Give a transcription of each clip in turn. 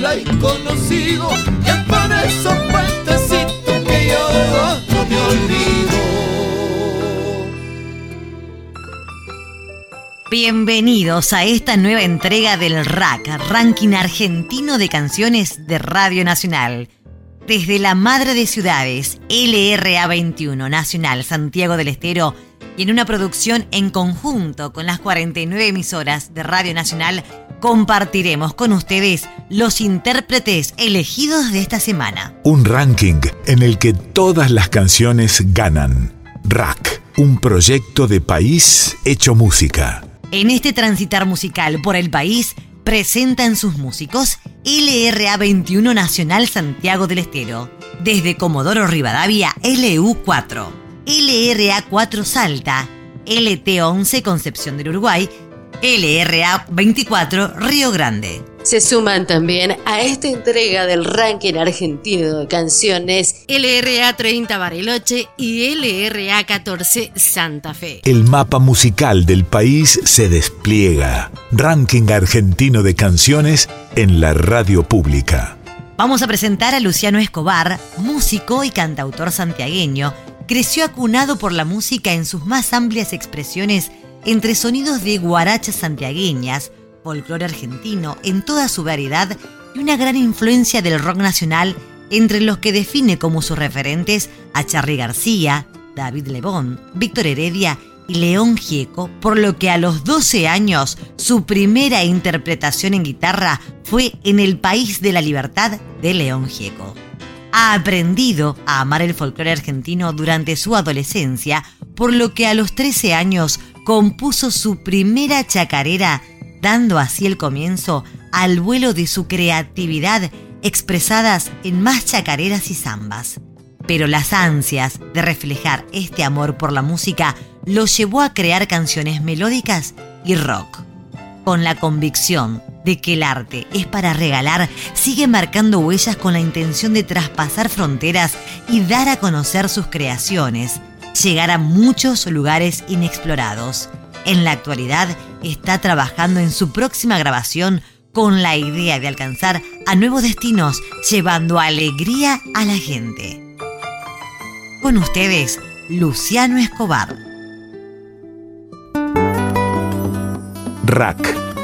la he conocido, y es por esos puentecitos que yo no me olvido. Bienvenidos a esta nueva entrega del RAC, Ranking Argentino de Canciones de Radio Nacional. Desde la Madre de Ciudades, LRA 21 Nacional Santiago del Estero, y en una producción en conjunto con las 49 emisoras de Radio Nacional, compartiremos con ustedes los intérpretes elegidos de esta semana. Un ranking en el que todas las canciones ganan. RAC, un proyecto de país hecho música. En este transitar musical por el país, presentan sus músicos LRA 21 Nacional Santiago del Estero, desde Comodoro Rivadavia LU4, LRA 4 Salta, LT11 Concepción del Uruguay, LRA 24 Río Grande. Se suman también a esta entrega del ranking argentino de canciones LRA 30 Bariloche y LRA 14 Santa Fe. El mapa musical del país se despliega. Ranking argentino de canciones en la radio pública. Vamos a presentar a Luciano Escobar, músico y cantautor santiagueño. Creció acunado por la música en sus más amplias expresiones entre sonidos de guarachas santiagueñas, folclore argentino en toda su variedad y una gran influencia del rock nacional entre los que define como sus referentes a Charly García, David Lebón, Víctor Heredia y León Gieco, por lo que a los 12 años su primera interpretación en guitarra fue en El País de la Libertad de León Gieco. Ha aprendido a amar el folclore argentino durante su adolescencia, por lo que a los 13 años compuso su primera chacarera dando así el comienzo al vuelo de su creatividad expresadas en más chacareras y zambas. Pero las ansias de reflejar este amor por la música lo llevó a crear canciones melódicas y rock. Con la convicción de que el arte es para regalar, sigue marcando huellas con la intención de traspasar fronteras y dar a conocer sus creaciones, llegar a muchos lugares inexplorados. En la actualidad está trabajando en su próxima grabación con la idea de alcanzar a nuevos destinos, llevando alegría a la gente. Con ustedes, Luciano Escobar. RAC,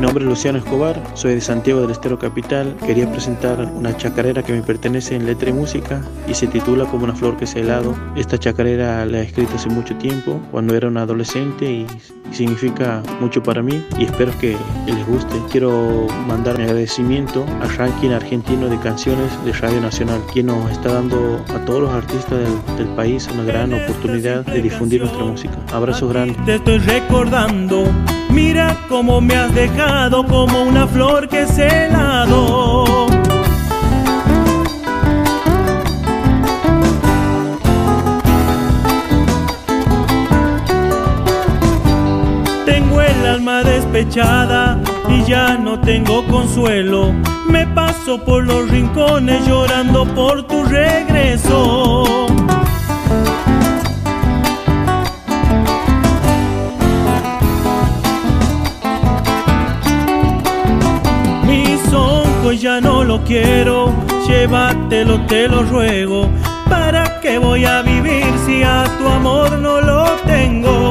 Nombre es Luciano Escobar, soy de Santiago del Estero Capital. Quería presentar una chacarera que me pertenece en letra y música y se titula Como una flor que se helado. Esta chacarera la he escrito hace mucho tiempo, cuando era un adolescente y significa mucho para mí y espero que les guste. Quiero mandar mi agradecimiento al ranking argentino de canciones de Radio Nacional, quien nos está dando a todos los artistas del, del país una gran oportunidad de difundir nuestra música. Abrazos grandes. Te estoy recordando, mira cómo me has dejado como una flor que se helado. Tengo el alma despechada y ya no tengo consuelo. Me paso por los rincones llorando por tu regreso. Ya no lo quiero, llévatelo, te lo ruego. ¿Para qué voy a vivir si a tu amor no lo tengo?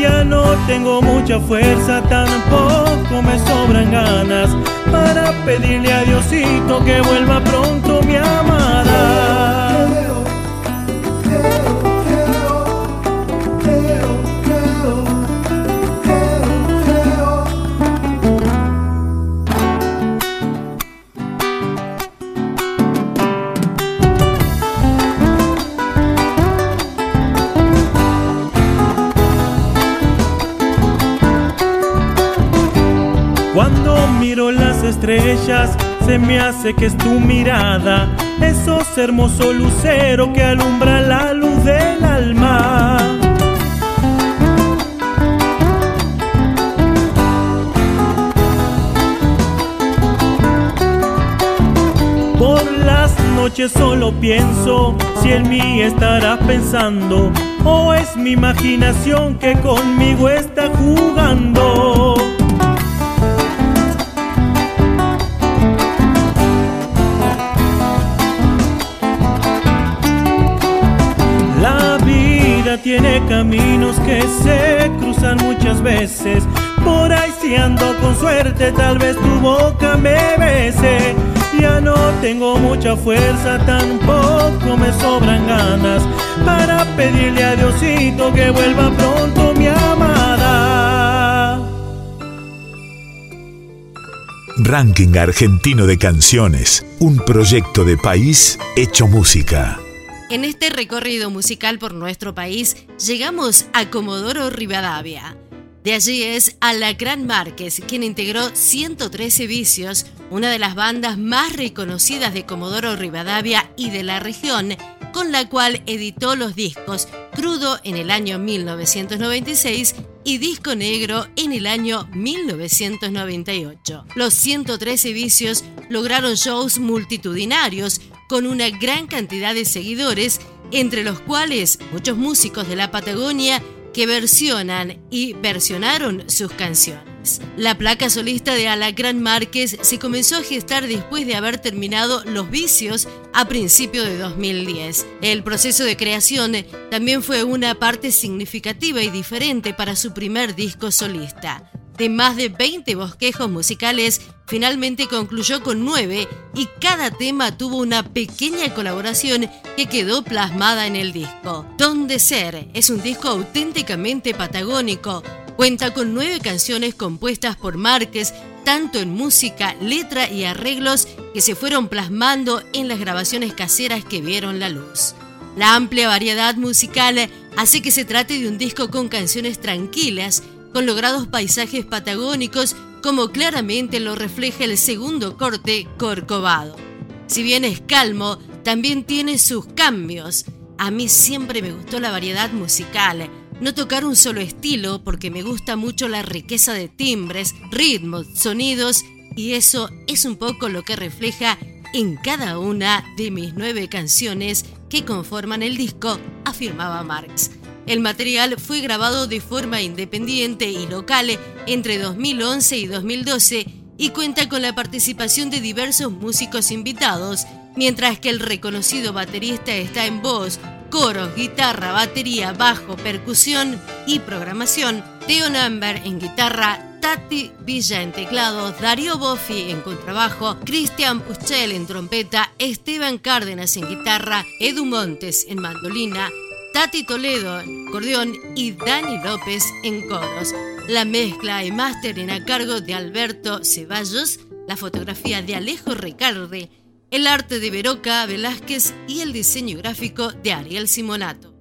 Ya no tengo mucha fuerza, tampoco me sobran ganas para pedirle a Diosito que vuelva pronto mi amada. Estrellas, se me hace que es tu mirada, esos hermosos luceros que alumbra la luz del alma. Por las noches solo pienso si en mí estarás pensando o es mi imaginación que conmigo está jugando. Tiene caminos que se cruzan muchas veces. Por ahí si ando con suerte, tal vez tu boca me bese. Ya no tengo mucha fuerza, tampoco me sobran ganas para pedirle a Diosito que vuelva pronto mi amada. Ranking Argentino de Canciones, un proyecto de país hecho música. En este recorrido musical por nuestro país, llegamos a Comodoro Rivadavia. De allí es Alacrán Márquez, quien integró 113 Vicios, una de las bandas más reconocidas de Comodoro Rivadavia y de la región, con la cual editó los discos Crudo en el año 1996 y Disco Negro en el año 1998. Los 113 Vicios lograron shows multitudinarios con una gran cantidad de seguidores, entre los cuales muchos músicos de la Patagonia que versionan y versionaron sus canciones. La placa solista de Alacrán Márquez se comenzó a gestar después de haber terminado Los Vicios a principios de 2010. El proceso de creación también fue una parte significativa y diferente para su primer disco solista. De más de 20 bosquejos musicales, finalmente concluyó con 9 y cada tema tuvo una pequeña colaboración que quedó plasmada en el disco. Donde Ser es un disco auténticamente patagónico. Cuenta con nueve canciones compuestas por Márquez, tanto en música, letra y arreglos que se fueron plasmando en las grabaciones caseras que vieron la luz. La amplia variedad musical hace que se trate de un disco con canciones tranquilas, con logrados paisajes patagónicos como claramente lo refleja el segundo corte Corcovado. Si bien es calmo, también tiene sus cambios. A mí siempre me gustó la variedad musical, no tocar un solo estilo porque me gusta mucho la riqueza de timbres, ritmos, sonidos y eso es un poco lo que refleja en cada una de mis nueve canciones que conforman el disco, afirmaba Marx. El material fue grabado de forma independiente y local entre 2011 y 2012 y cuenta con la participación de diversos músicos invitados, mientras que el reconocido baterista está en voz, coros, guitarra, batería, bajo, percusión y programación, Theo Number en guitarra, Tati Villa en teclados, Darío Boffi en contrabajo, Cristian Puchel en trompeta, Esteban Cárdenas en guitarra, Edu Montes en mandolina, Tati Toledo en acordeón y Dani López en coros. La mezcla y mastering a cargo de Alberto Ceballos, la fotografía de Alejo Ricardi, el arte de Veroca Velázquez y el diseño gráfico de Ariel Simonato.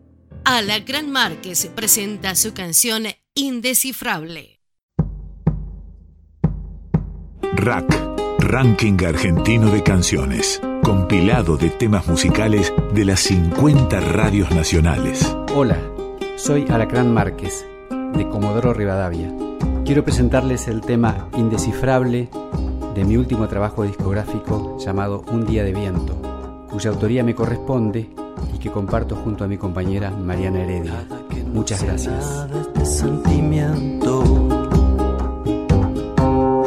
Alacrán Márquez presenta su canción Indescifrable. Rack, Ranking Argentino de Canciones, compilado de temas musicales de las 50 radios nacionales. Hola, soy Alacrán Márquez, de Comodoro Rivadavia. Quiero presentarles el tema Indescifrable de mi último trabajo discográfico llamado Un Día de Viento, cuya autoría me corresponde y que comparto junto a mi compañera Mariana Heredia. Muchas gracias.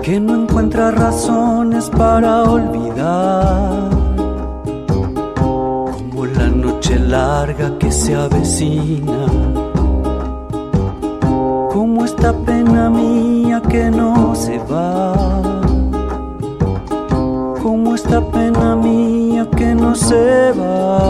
Que no encuentra razones para olvidar, como la noche larga que se avecina. Esta pena mía que no se va, como esta pena mía que no se va,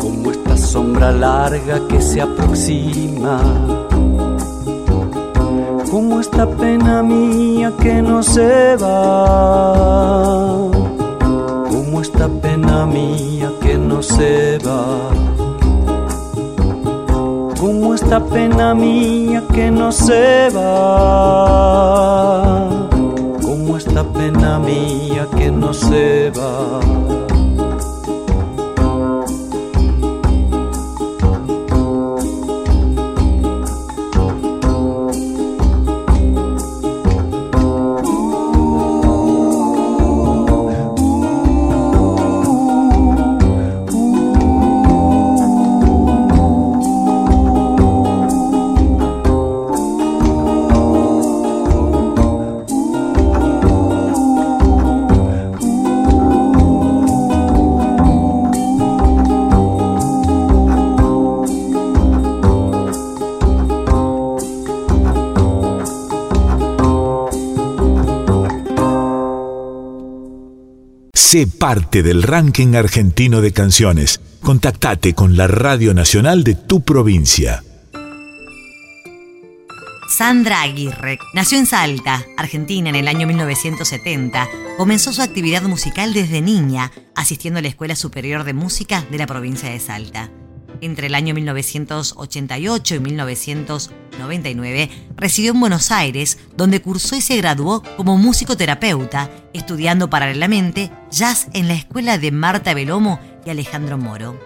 como esta sombra larga que se aproxima, como esta pena mía que no se va, como esta pena mía que no se va. Como esta pena mía que no se va, esta pena mía que no se va. Parte del ranking argentino de canciones. Contactate con la Radio Nacional de tu provincia. Sandra Aguirre nació en Salta, Argentina, en el año 1970. Comenzó su actividad musical desde niña, asistiendo a la Escuela Superior de Música de la provincia de Salta. Entre el año 1988 y 1999 residió en Buenos Aires, donde cursó y se graduó como musicoterapeuta, estudiando paralelamente jazz en la escuela de Marta Belomo y Alejandro Moro.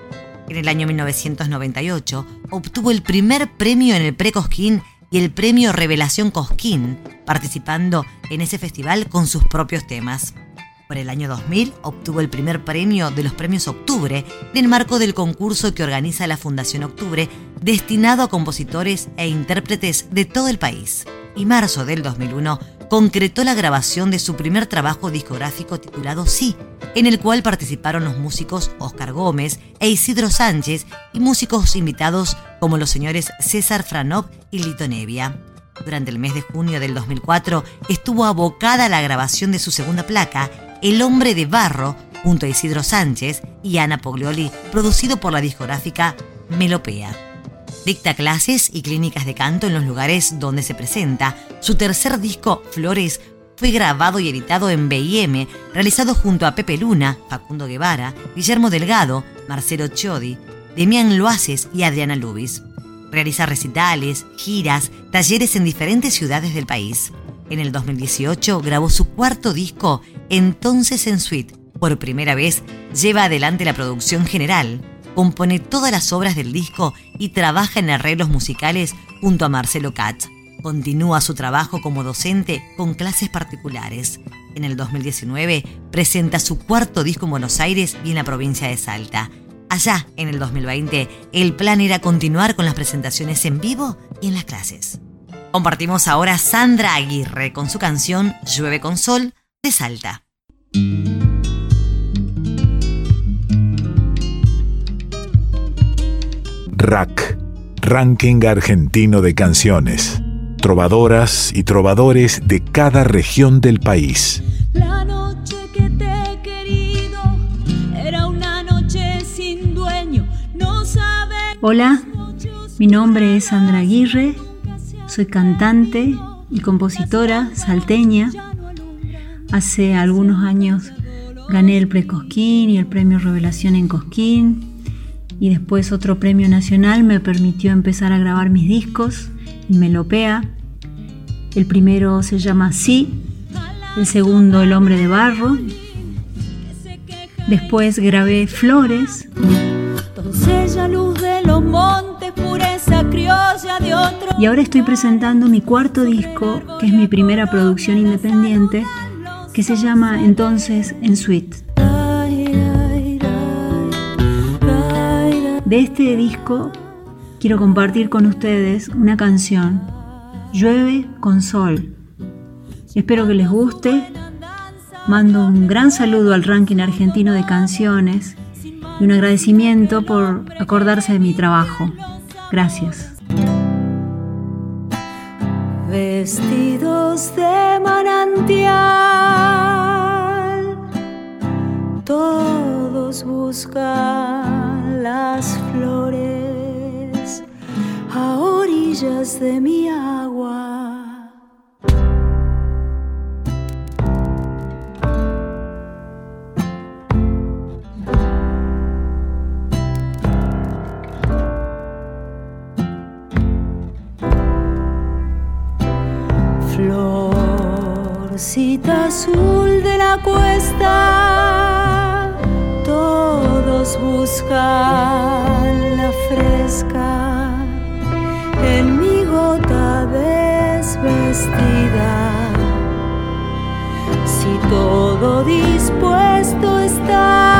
En el año 1998 obtuvo el primer premio en el Pre-Cosquín y el premio Revelación Cosquín, participando en ese festival con sus propios temas. Por el año 2000 obtuvo el primer premio de los Premios Octubre en el marco del concurso que organiza la Fundación Octubre destinado a compositores e intérpretes de todo el país. Y marzo del 2001 concretó la grabación de su primer trabajo discográfico titulado Sí, en el cual participaron los músicos Oscar Gómez e Isidro Sánchez y músicos invitados como los señores César Franov y Lito Nevia. Durante el mes de junio del 2004 estuvo abocada a la grabación de su segunda placa el hombre de barro, junto a Isidro Sánchez y Ana Poglioli, producido por la discográfica Melopea. Dicta clases y clínicas de canto en los lugares donde se presenta. Su tercer disco, Flores, fue grabado y editado en BIM, realizado junto a Pepe Luna, Facundo Guevara, Guillermo Delgado, Marcelo Chodi, Demián Loaces y Adriana Lubis. Realiza recitales, giras, talleres en diferentes ciudades del país. En el 2018 grabó su cuarto disco, Entonces en Suite. Por primera vez lleva adelante la producción general, compone todas las obras del disco y trabaja en arreglos musicales junto a Marcelo Katz. Continúa su trabajo como docente con clases particulares. En el 2019 presenta su cuarto disco en Buenos Aires y en la provincia de Salta. Allá, en el 2020, el plan era continuar con las presentaciones en vivo y en las clases. Compartimos ahora Sandra Aguirre con su canción Llueve con Sol de Salta. RAC, Ranking Argentino de Canciones. Trovadoras y trovadores de cada región del país. La noche que te he querido era una noche sin dueño. No Hola, mi nombre es Sandra Aguirre soy cantante y compositora salteña. Hace algunos años gané el Precosquín y el premio Revelación en Cosquín. Y después otro premio nacional me permitió empezar a grabar mis discos en Melopea. El primero se llama Sí, el segundo El hombre de barro. Después grabé Flores. Montes esa criolla de otro. Y ahora estoy presentando mi cuarto disco, que es mi primera producción independiente, que se llama entonces En Suite. De este disco quiero compartir con ustedes una canción, Llueve con Sol. Espero que les guste. Mando un gran saludo al ranking argentino de canciones y un agradecimiento por acordarse de mi trabajo. Gracias. Vestidos de manantial, todos buscan las flores a orillas de mi agua. Buscan fresca en mi gota desvestida. Si todo dispuesto está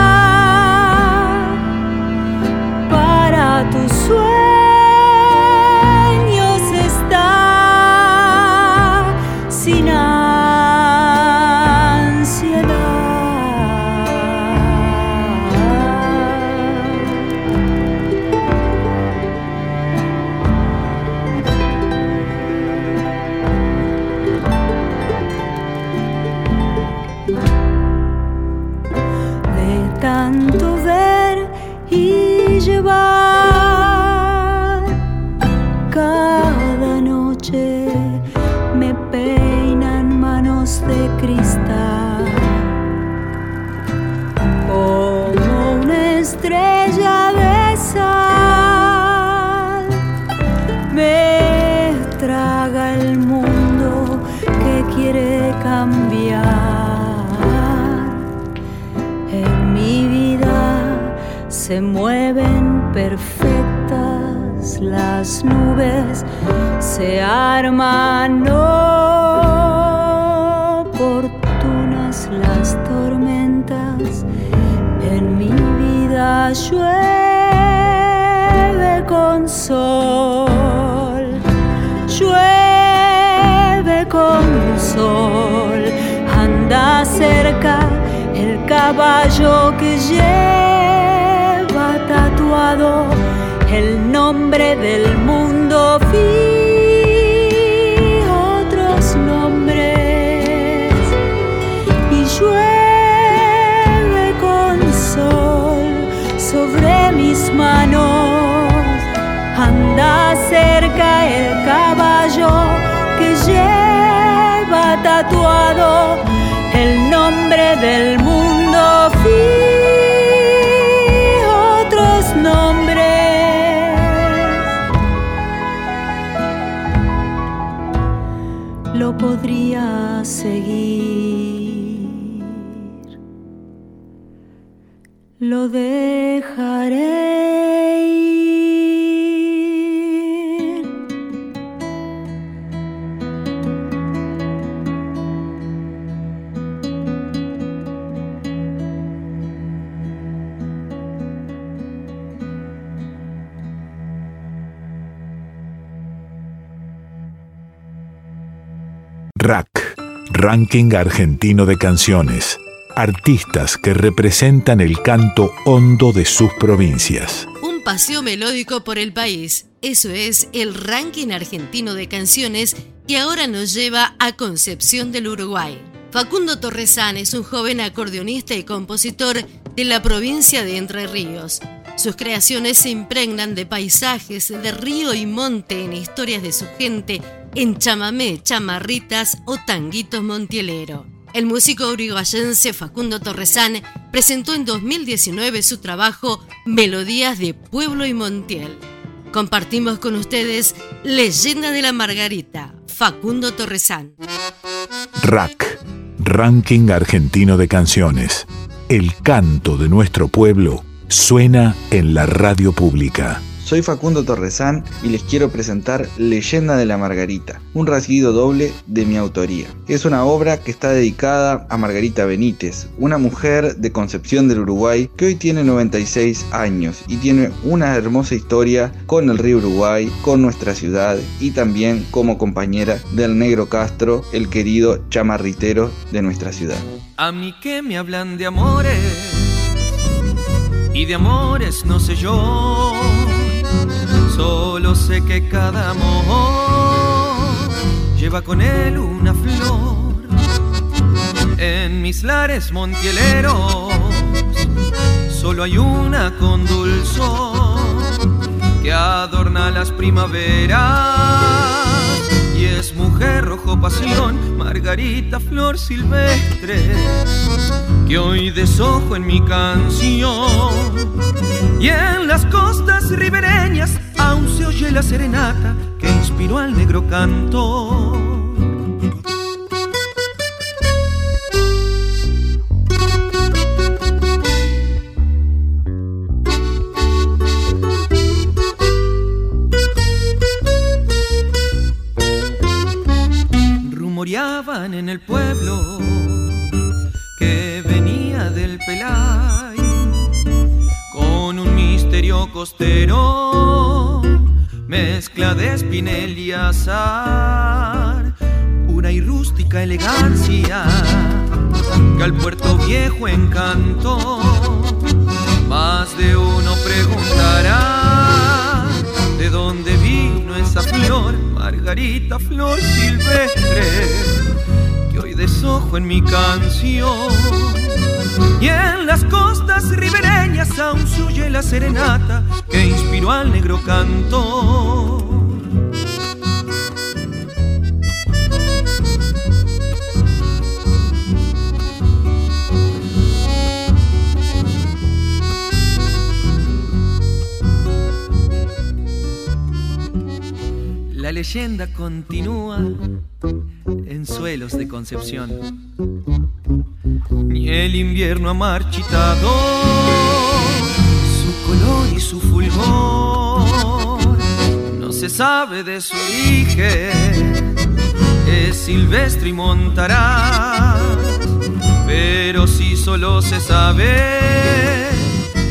de cristal. Como una estrella de sal me traga el mundo que quiere cambiar. En mi vida se mueven perfectas las nubes se arman llueve con sol, llueve con sol. Anda cerca el caballo que lleva tatuado el nombre del mundo. Del mundo. Vi otros nombres. Lo podría seguir. Lo dejaré Ranking Argentino de Canciones. Artistas que representan el canto hondo de sus provincias. Un paseo melódico por el país. Eso es el ranking argentino de canciones que ahora nos lleva a Concepción del Uruguay. Facundo Torresán es un joven acordeonista y compositor de la provincia de Entre Ríos. Sus creaciones se impregnan de paisajes, de río y monte en historias de su gente, en chamamé, chamarritas o tanguitos montielero. El músico uruguayense Facundo Torresán presentó en 2019 su trabajo Melodías de Pueblo y Montiel. Compartimos con ustedes Leyenda de la Margarita, Facundo Torresán. RAC, Ranking Argentino de Canciones. El canto de nuestro pueblo suena en la radio pública. Soy Facundo Torresán y les quiero presentar Leyenda de la Margarita, un rasguido doble de mi autoría. Es una obra que está dedicada a Margarita Benítez, una mujer de Concepción del Uruguay que hoy tiene 96 años y tiene una hermosa historia con el río Uruguay, con nuestra ciudad y también como compañera del Negro Castro, el querido chamarritero de nuestra ciudad. A mí que me hablan de amores y de amores no sé yo Solo sé que cada amor lleva con él una flor. En mis lares montieleros solo hay una con dulzor que adorna las primaveras y es mujer rojo pasión, Margarita flor silvestre, que hoy desojo en mi canción. Y en las costas ribereñas oye la serenata que inspiró al negro cantor. en el pueblo que venía del Pelay con un misterio costero, mezcla de espinel y azar, pura y rústica elegancia que al puerto viejo encantó. Más de uno preguntará de dónde vino esa flor, Margarita Flor Silvestre desojo en mi canción. Y en las costas ribereñas aún suye la serenata que inspiró al negro cantor. La leyenda continúa en suelos de Concepción. El invierno ha marchitado su color y su fulgor. No se sabe de su origen, es silvestre y montará. Pero si solo se sabe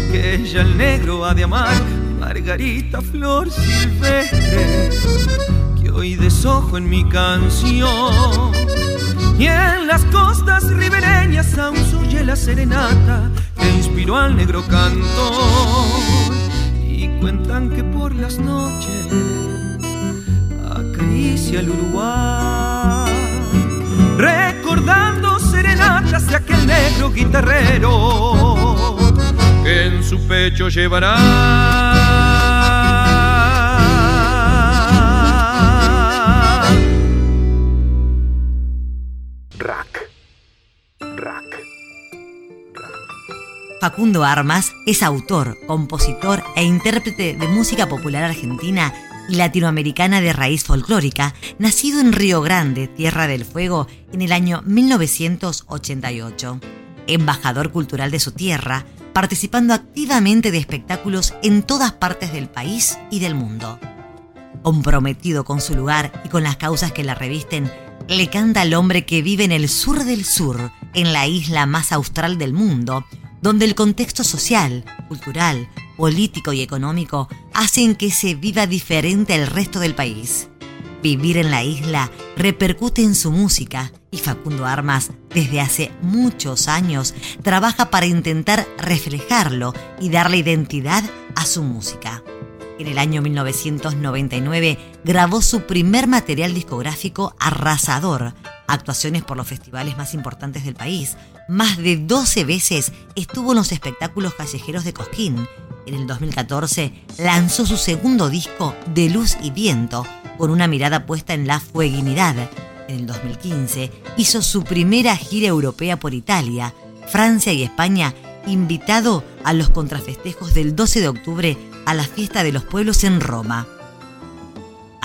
que ella el negro ha de amar, Margarita Flor Silvestre y desojo en mi canción. Y en las costas ribereñas aún suye la serenata que inspiró al negro cantor. Y cuentan que por las noches acaricia el Uruguay, recordando serenatas de aquel negro guitarrero que en su pecho llevará Facundo Armas es autor, compositor e intérprete de música popular argentina y latinoamericana de raíz folclórica, nacido en Río Grande, Tierra del Fuego, en el año 1988. Embajador cultural de su tierra, participando activamente de espectáculos en todas partes del país y del mundo. Comprometido con su lugar y con las causas que la revisten, le canta al hombre que vive en el sur del sur, en la isla más austral del mundo, donde el contexto social, cultural, político y económico hacen que se viva diferente al resto del país. Vivir en la isla repercute en su música y Facundo Armas desde hace muchos años trabaja para intentar reflejarlo y darle identidad a su música. En el año 1999 grabó su primer material discográfico Arrasador, actuaciones por los festivales más importantes del país. Más de 12 veces estuvo en los espectáculos callejeros de Cosquín. En el 2014 lanzó su segundo disco De Luz y Viento, con una mirada puesta en la fueguinidad. En el 2015 hizo su primera gira europea por Italia, Francia y España, invitado a los contrafestejos del 12 de octubre a la fiesta de los pueblos en Roma.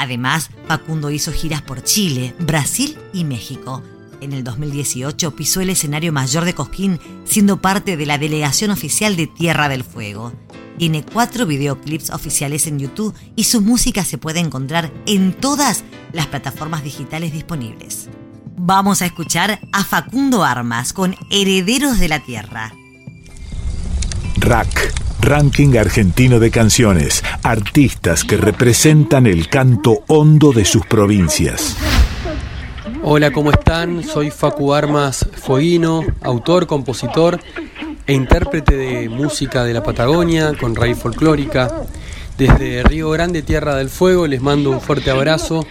Además, Facundo hizo giras por Chile, Brasil y México. En el 2018 pisó el escenario mayor de Cosquín, siendo parte de la delegación oficial de Tierra del Fuego. Tiene cuatro videoclips oficiales en YouTube y su música se puede encontrar en todas las plataformas digitales disponibles. Vamos a escuchar a Facundo Armas con Herederos de la Tierra. Rack, Ranking Argentino de Canciones. Artistas que representan el canto hondo de sus provincias. Hola, ¿cómo están? Soy Facu Armas Fueguino, autor, compositor e intérprete de música de la Patagonia con raíz folclórica. Desde Río Grande, Tierra del Fuego, les mando un fuerte abrazo.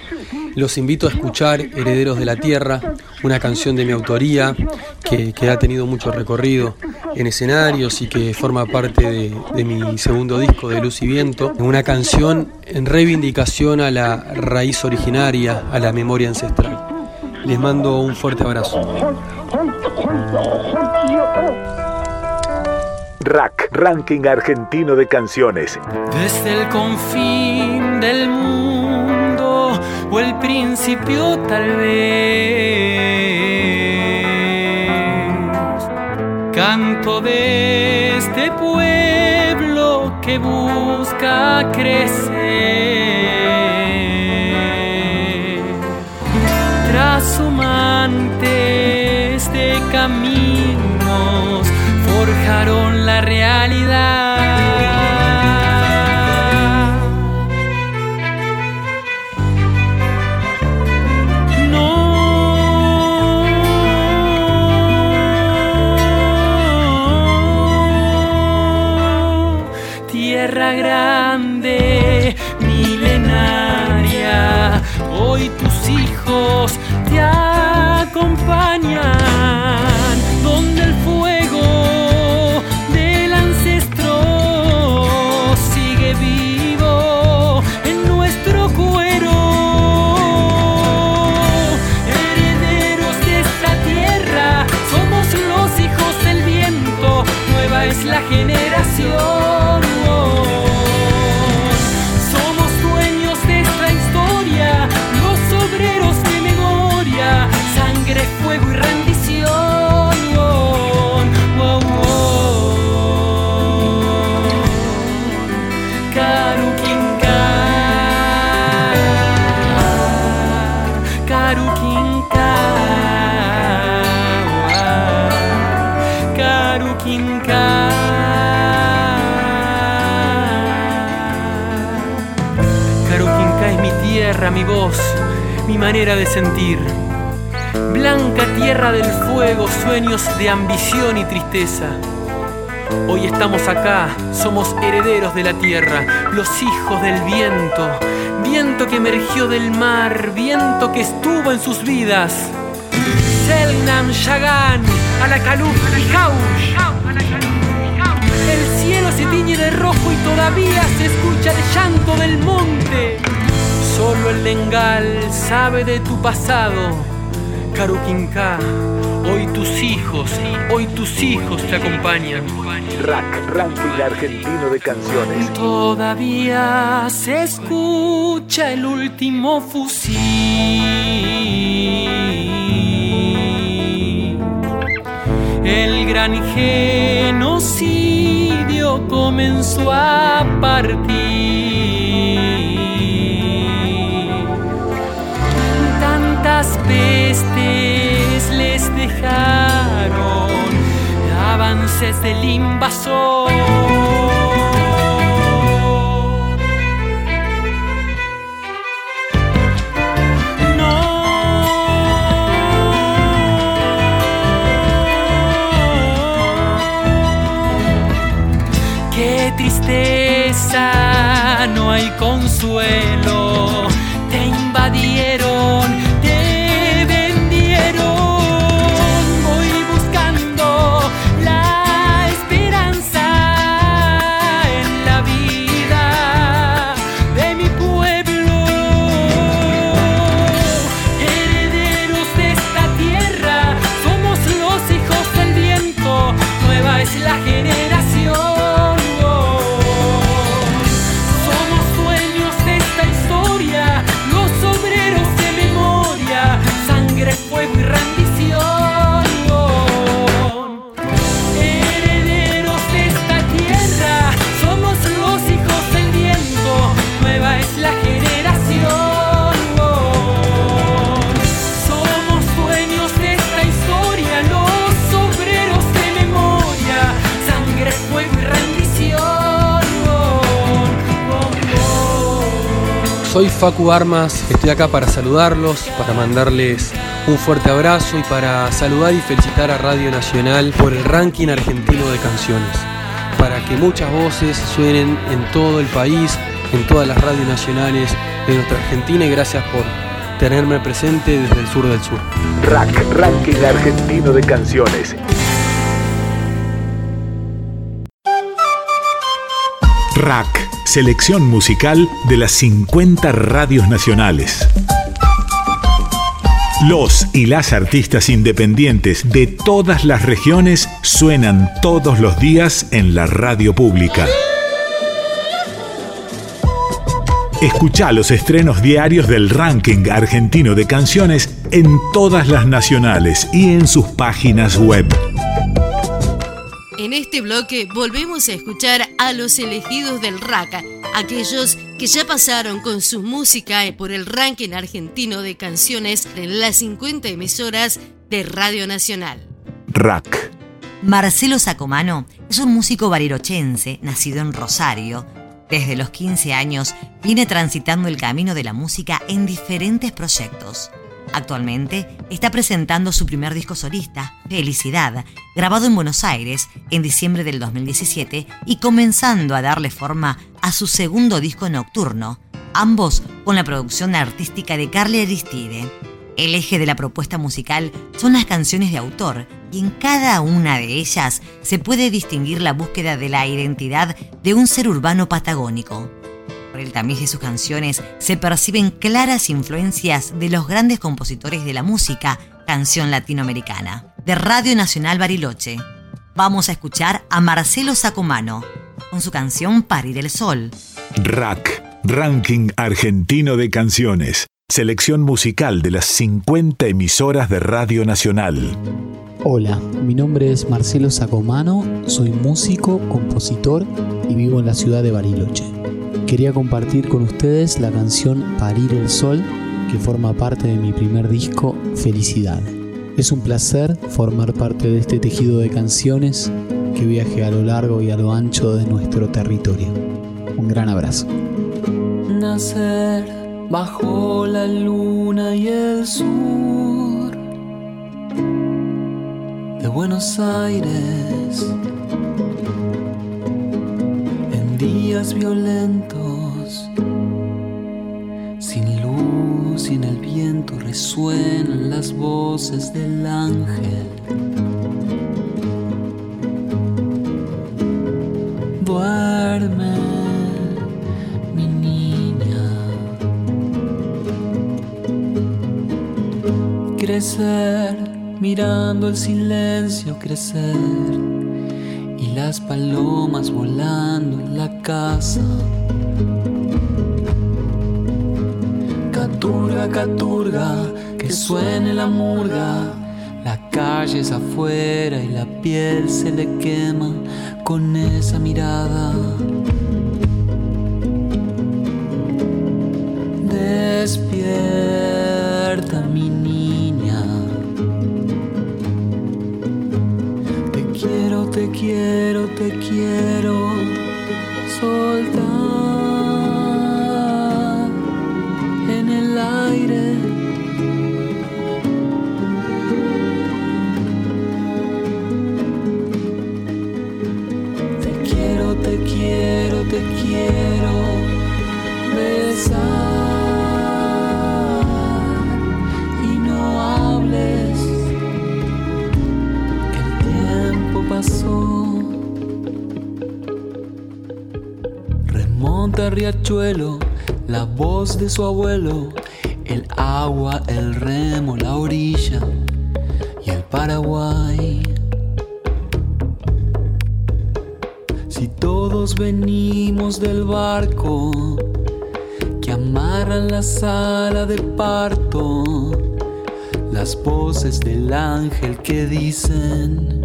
Los invito a escuchar Herederos de la Tierra, una canción de mi autoría que, ha tenido mucho recorrido en escenarios y que forma parte de, de, mi segundo disco de Luz y Viento. Una canción en reivindicación a la raíz originaria, a la memoria ancestral. Les mando un fuerte abrazo. Rack, Ranking Argentino de Canciones. Desde el confín del mundo o el principio tal vez. Canto de este pueblo que busca crecer. Trashumantes de caminos forjaron la realidad. Hoy manera de sentir. Blanca tierra del fuego, sueños de ambición y tristeza. Hoy estamos acá, somos herederos de la tierra, los hijos del viento, viento que emergió del mar, viento que estuvo en sus vidas. Selnam Shagan, y. El cielo se tiñe de rojo y todavía se escucha el llanto del monte. Solo el Bengal sabe de tu pasado. Karukinka, hoy tus hijos, hoy tus hijos te acompañan. Rack, Ranking Argentino de Canciones. Todavía se escucha el último fusil. El gran genocidio comenzó a partir. Tantas pestes les dejaron avances del invasor. Qué tristeza, no hay consuelo. Te invadieron, soy Facu Armas, estoy acá para saludarlos, para mandarles un fuerte abrazo y para saludar y felicitar a Radio Nacional por el ranking argentino de canciones, para que muchas voces suenen en todo el país, en todas las radios nacionales de nuestra Argentina y gracias por tenerme presente desde el sur del sur. Rack, ranking argentino de canciones. Rack, selección musical de las 50 radios nacionales. Los y las artistas independientes de todas las regiones suenan todos los días en la radio pública. Escucha los estrenos diarios del ranking argentino de canciones en todas las nacionales y en sus páginas web. En este bloque volvemos a escuchar a los elegidos del RACA, aquellos que ya pasaron con su música por el ranking argentino de canciones en las 50 emisoras de Radio Nacional. RAC. Marcelo Sacomano es un músico barirochense, nacido en Rosario, desde los 15 años viene transitando el camino de la música en diferentes proyectos. Actualmente está presentando su primer disco solista, Felicidad, grabado en Buenos Aires en diciembre del 2017 y comenzando a darle forma a su segundo disco nocturno, ambos con la producción artística de Carly Aristide. El eje de la propuesta musical son las canciones de autor y en cada una de ellas se puede distinguir la búsqueda de la identidad de un ser urbano patagónico. El tamiz de sus canciones se perciben claras influencias de los grandes compositores de la música, canción latinoamericana. De Radio Nacional Bariloche, vamos a escuchar a Marcelo Sacomano con su canción Parir el Sol. Rack, Ranking Argentino de Canciones. Selección musical de las 50 emisoras de Radio Nacional. Hola, mi nombre es Marcelo Sacomano, soy músico, compositor y vivo en la ciudad de Bariloche. Quería compartir con ustedes la canción Parir el Sol, que forma parte de mi primer disco, Felicidad. Es un placer formar parte de este tejido de canciones que viaje a lo largo y a lo ancho de nuestro territorio. Un gran abrazo. Nacer bajo la luna y el sur de Buenos Aires. En días violentos sin luz y en el viento resuenan las voces del ángel mirando el silencio crecer y las palomas volando en la casa. Caturga caturga que suene la murga. La calle es afuera y la piel se le quema con esa mirada. Despierta te quiero, te quiero soltar la voz de su abuelo, el agua, el remo, la orilla y el Paraguay. Si todos venimos del barco que amarran la sala de parto, las voces del ángel que dicen,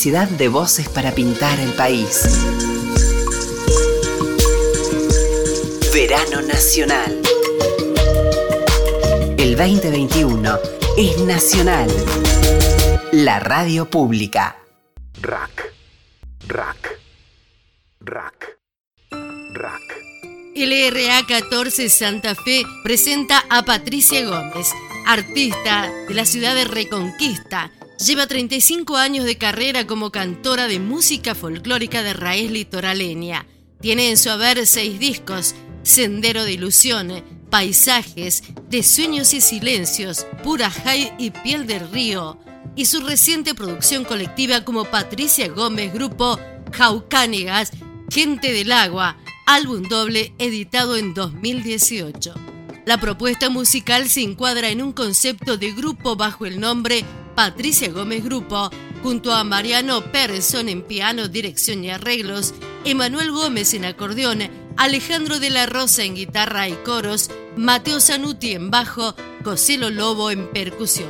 Multiplicidad de voces para pintar el país. Verano Nacional. El 2021 es nacional. La radio pública. Rack. Rack. Rack. Rack. LRA 14 Santa Fe presenta a Patricia Gómez, artista de la ciudad de Reconquista. Lleva 35 años de carrera como cantora de música folclórica de raíz litoraleña. Tiene en su haber seis discos, Sendero de Ilusión, Paisajes, De Sueños y Silencios, Pura Jai y Piel del Río, y su reciente producción colectiva como Patricia Gómez Grupo Jaucánigas, Gente del Agua, álbum doble editado en 2018. La propuesta musical se encuadra en un concepto de grupo bajo el nombre Patricia Gómez Grupo, junto a Mariano Persson en piano, dirección y arreglos, Emanuel Gómez en acordeón, Alejandro de la Rosa en guitarra y coros, Mateo Zanuti en bajo, Coselo Lobo en percusión.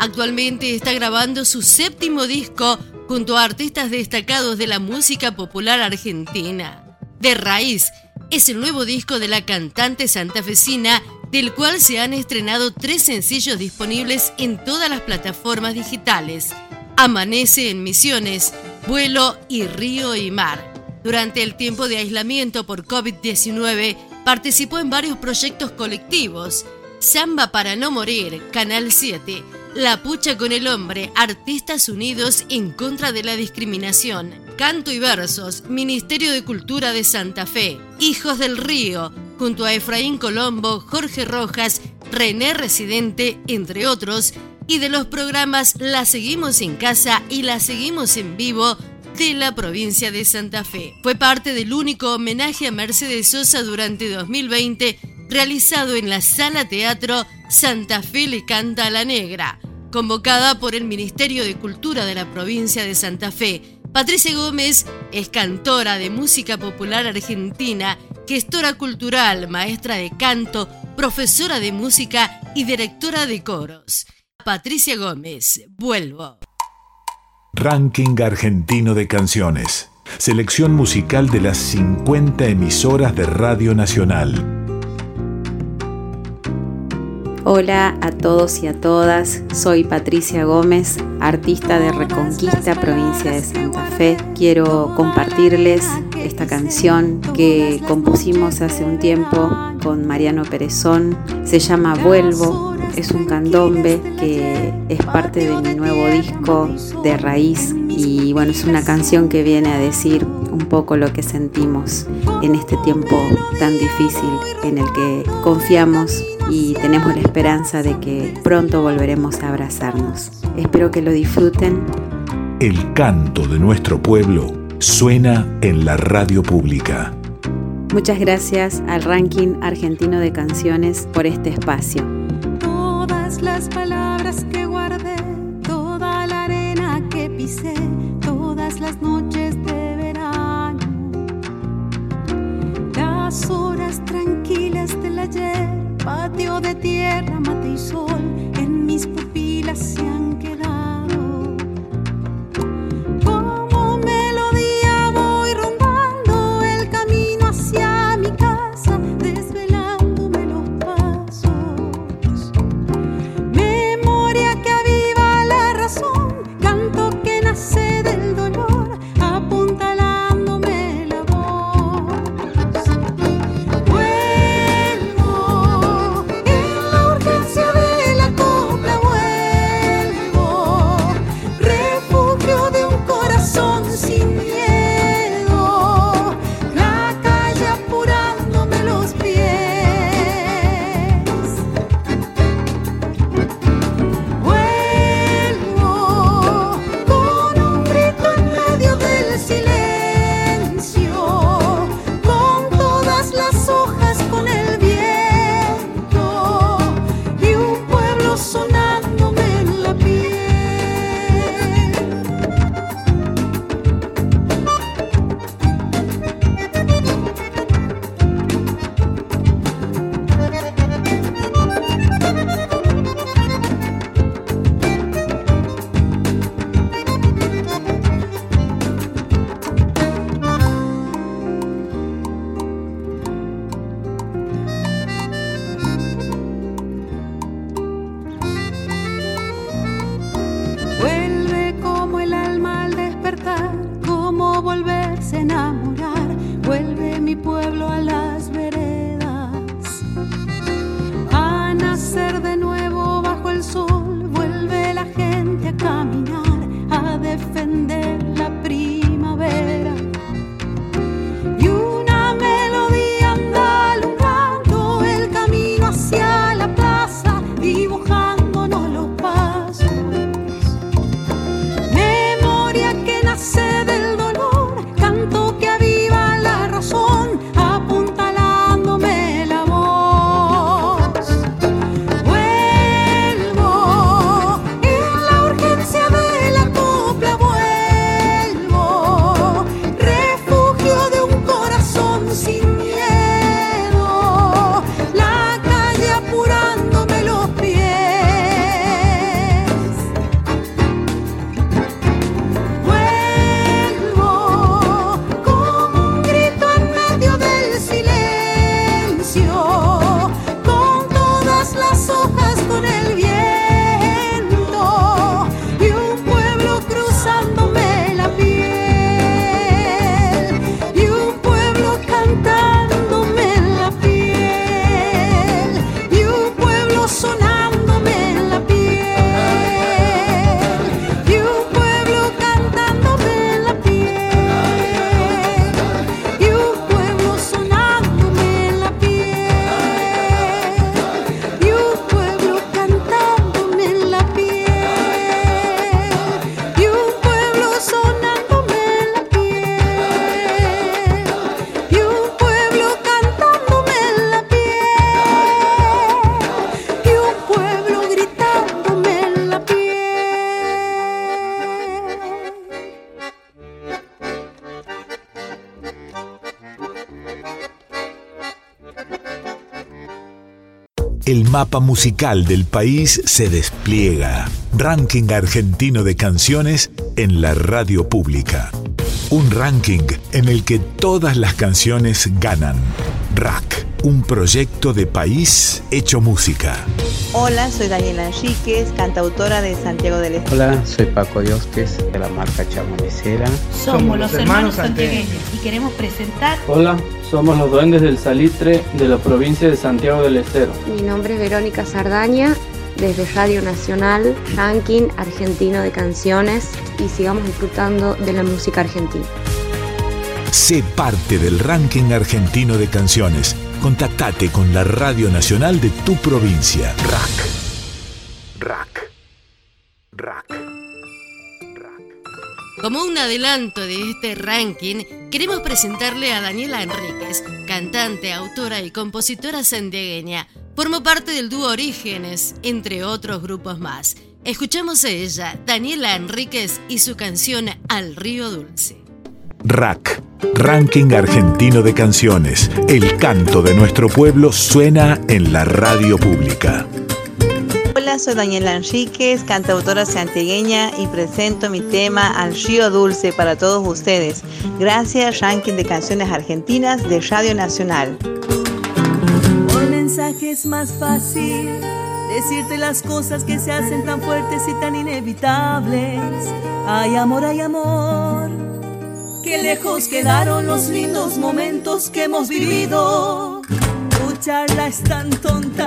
Actualmente está grabando su séptimo disco junto a artistas destacados de la música popular argentina. De Raíz es el nuevo disco de la cantante santafesina del cual se han estrenado tres sencillos disponibles en todas las plataformas digitales. Amanece en Misiones, Vuelo y Río y Mar. Durante el tiempo de aislamiento por COVID-19, participó en varios proyectos colectivos. Samba para no morir, Canal 7. La Pucha con el Hombre, Artistas Unidos en contra de la discriminación. Canto y Versos, Ministerio de Cultura de Santa Fe. Hijos del Río, junto a Efraín Colombo, Jorge Rojas, René Residente, entre otros, y de los programas La Seguimos en Casa y La Seguimos en Vivo de la provincia de Santa Fe. Fue parte del único homenaje a Mercedes Sosa durante 2020 realizado en la Sala Teatro Santa Fe le canta a la negra, convocada por el Ministerio de Cultura de la provincia de Santa Fe. Patricia Gómez es cantora de música popular argentina, gestora cultural, maestra de canto, profesora de música y directora de coros. Patricia Gómez, vuelvo. Ranking Argentino de Canciones. Selección musical de las 50 emisoras de Radio Nacional. Hola a todos y a todas, soy Patricia Gómez, artista de Reconquista, provincia de Santa Fe. Quiero compartirles esta canción que compusimos hace un tiempo con Mariano Perezón. Se llama Vuelvo, es un candombe que es parte de mi nuevo disco de raíz y bueno, es una canción que viene a decir un poco lo que sentimos en este tiempo tan difícil en el que confiamos y tenemos la esperanza de que pronto volveremos a abrazarnos. Espero que lo disfruten. El canto de nuestro pueblo suena en la radio pública. Muchas gracias al ranking argentino de canciones por este espacio. Todas las palabras que guardé, toda la arena que pisé, las horas tranquilas del ayer, patio de tierra, mate y sol, en mis pupilas se han quedado. Mapa musical del país se despliega. Ranking argentino de canciones en la radio pública. Un ranking en el que todas las canciones ganan. Rack, un proyecto de país hecho música. Hola, soy Daniela Enríquez, cantautora de Santiago del Estero. Hola, soy Paco Diosques de la marca Chamonicera. Somos los hermanos santiagueños y queremos presentar Hola, somos los duendes del salitre de la provincia de Santiago del Estero. Mi nombre es Verónica Sardaña, desde Radio Nacional, ranking argentino de canciones y sigamos disfrutando de la música argentina. Sé parte del ranking argentino de canciones. Contactate con la Radio Nacional de tu provincia. Rack. Rack. Rack. Como un adelanto de este ranking, queremos presentarle a Daniela Enríquez, cantante, autora y compositora santiagueña. Formó parte del dúo Orígenes, entre otros grupos más. Escuchamos a ella, Daniela Enríquez, y su canción Al Río Dulce. Rack. Ranking argentino de canciones. El canto de nuestro pueblo suena en la radio pública. Hola, soy Daniela Enríquez, cantautora santiagueña y presento mi tema Al Río Dulce para todos ustedes. Gracias, Ranking de Canciones Argentinas de Radio Nacional. Por mensaje es más fácil decirte las cosas que se hacen tan fuertes y tan inevitables. Hay amor, hay amor. Qué lejos quedaron los lindos momentos que hemos vivido. Tu charla es tan tonta.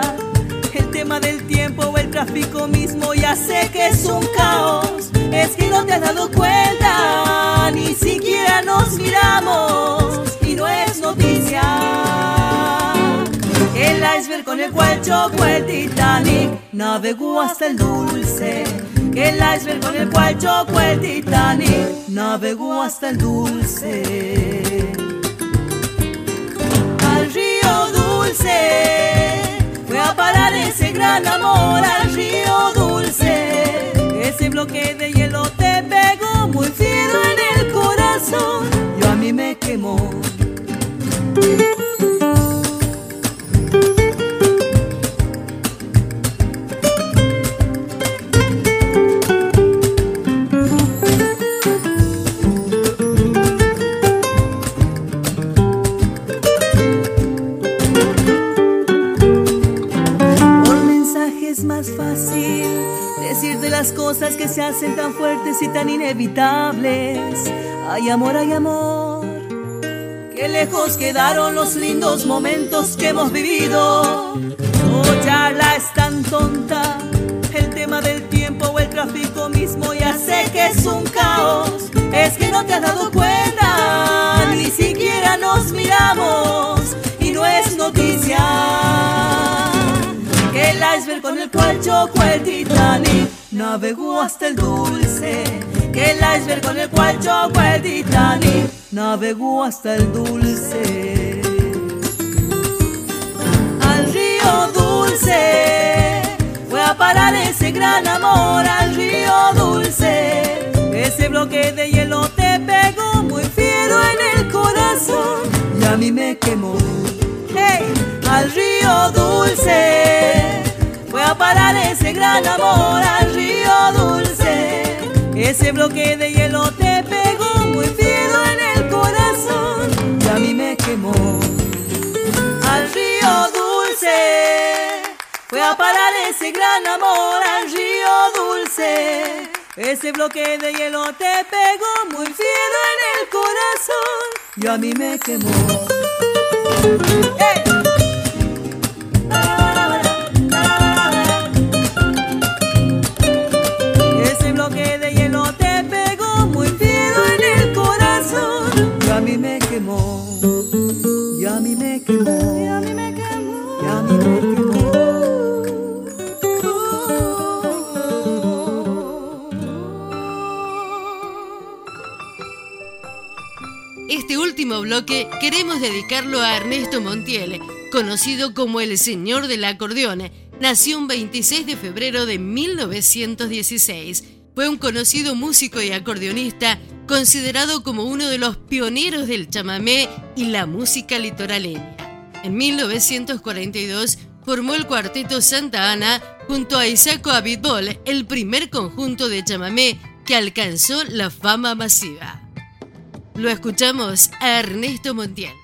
El tema del tiempo o el tráfico mismo ya sé que es un caos. Es que no te has dado cuenta, ni siquiera nos miramos y no es noticia. El iceberg con el cual chocó el Titanic navegó hasta el dulce. El iceberg con el cual chocó el Titanic navegó hasta el dulce. Al río dulce fue a parar ese gran amor al río dulce. Ese bloque de hielo te pegó muy fino en el corazón. Yo a mí me quemó. Las cosas que se hacen tan fuertes y tan inevitables. Hay amor, hay amor. que lejos quedaron los lindos momentos que hemos vivido. Tu charla es tan tonta, el tema del tiempo o el tráfico mismo ya sé que es un caos. Es que no te has dado cuenta, ni siquiera nos miramos y no es noticia el iceberg con el cual chocó el Titanic navegó hasta el dulce. Que el iceberg con el cual chocó el Titanic navegó hasta el dulce. Al río dulce fue a parar ese gran amor al río dulce. Ese bloque de hielo te pegó muy fiero en el corazón y a mí me quemó. Al río dulce fue a parar ese gran amor. Ese bloque de hielo te pegó muy fiero en el corazón y a mí me quemó. Al río dulce fue a parar ese gran amor al río dulce. Ese bloque de hielo te pegó muy fiero en el corazón y a mí me quemó. Ese bloque de hielo a me quemó. Y mí me quemó. Y a mí me quemó. Y a mí me quemó. Este último bloque queremos dedicarlo a Ernesto Montiel, conocido como el Señor del Acordeón. Nació un 26 de febrero de 1916. Fue un conocido músico y acordeonista, considerado como uno de los pioneros del chamamé y la música litoraleña. En 1942 formó el cuarteto Santa Ana junto a Isaco Abitbol, el primer conjunto de chamamé que alcanzó la fama masiva. Lo escuchamos a Ernesto Montiel.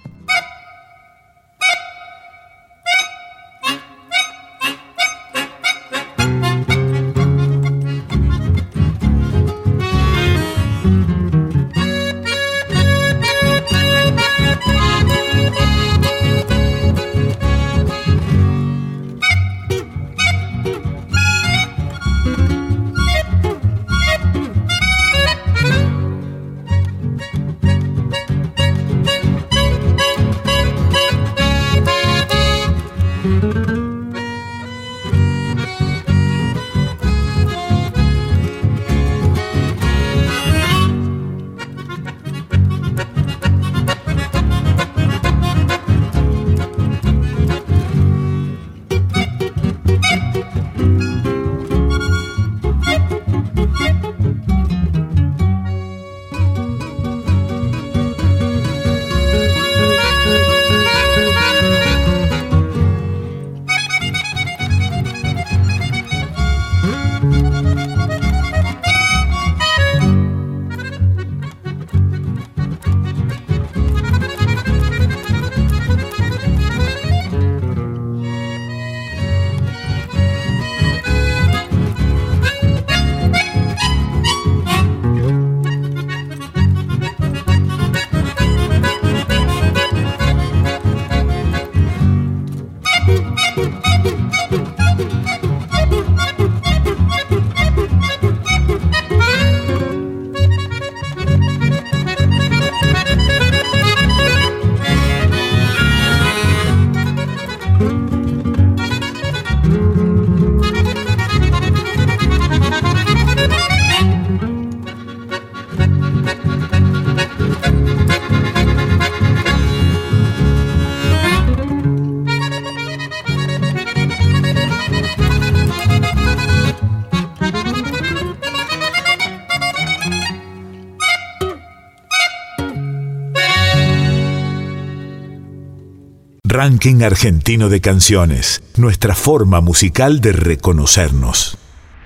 Ranking Argentino de Canciones, nuestra forma musical de reconocernos.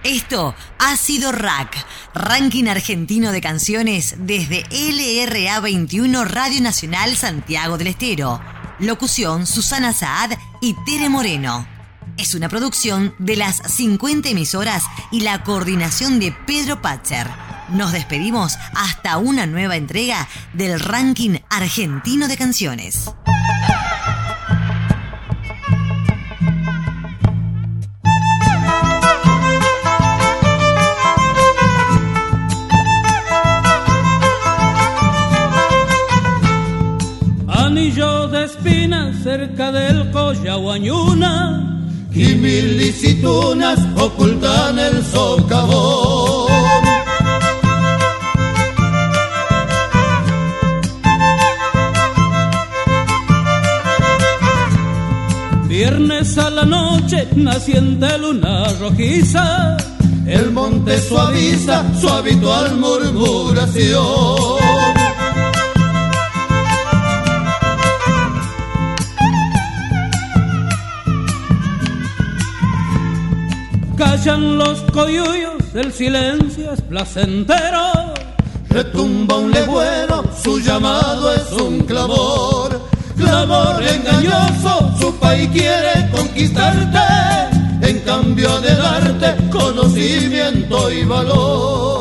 Esto ha sido RAC, Ranking Argentino de Canciones desde LRA 21 Radio Nacional Santiago del Estero. Locución Susana Saad y Tere Moreno. Es una producción de las 50 emisoras y la coordinación de Pedro Patzer. Nos despedimos hasta una nueva entrega del ranking argentino de canciones. Cerca del Coyahuañuna y mil licitunas ocultan el socavón. Viernes a la noche, naciente luna rojiza, el monte suaviza su habitual murmuración. Callan los coyuyos, el silencio es placentero. Retumba un legüero, su llamado es un clamor. Clamor engañoso, su país quiere conquistarte, en cambio de darte conocimiento y valor.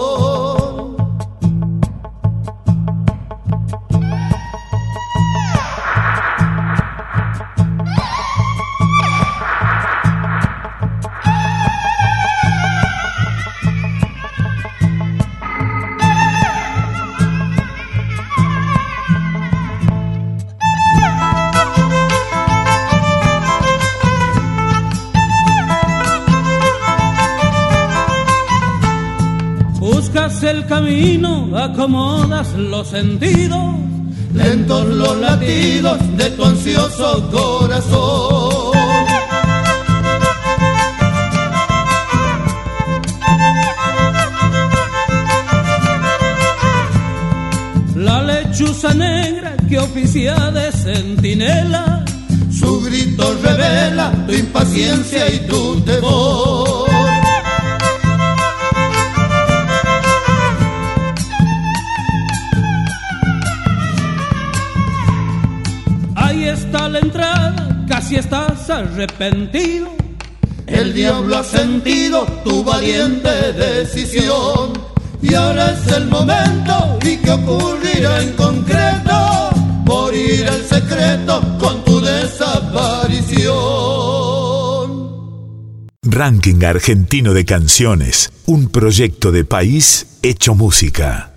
Camino, acomodas los sentidos, lentos los latidos de tu ansioso corazón. La lechuza negra que oficia de centinela, su grito revela tu impaciencia y tu temor. Arrepentido. El diablo ha sentido tu valiente decisión. Y ahora es el momento y que ocurrirá en concreto. Morir el secreto con tu desaparición. Ranking Argentino de Canciones, un proyecto de país hecho música.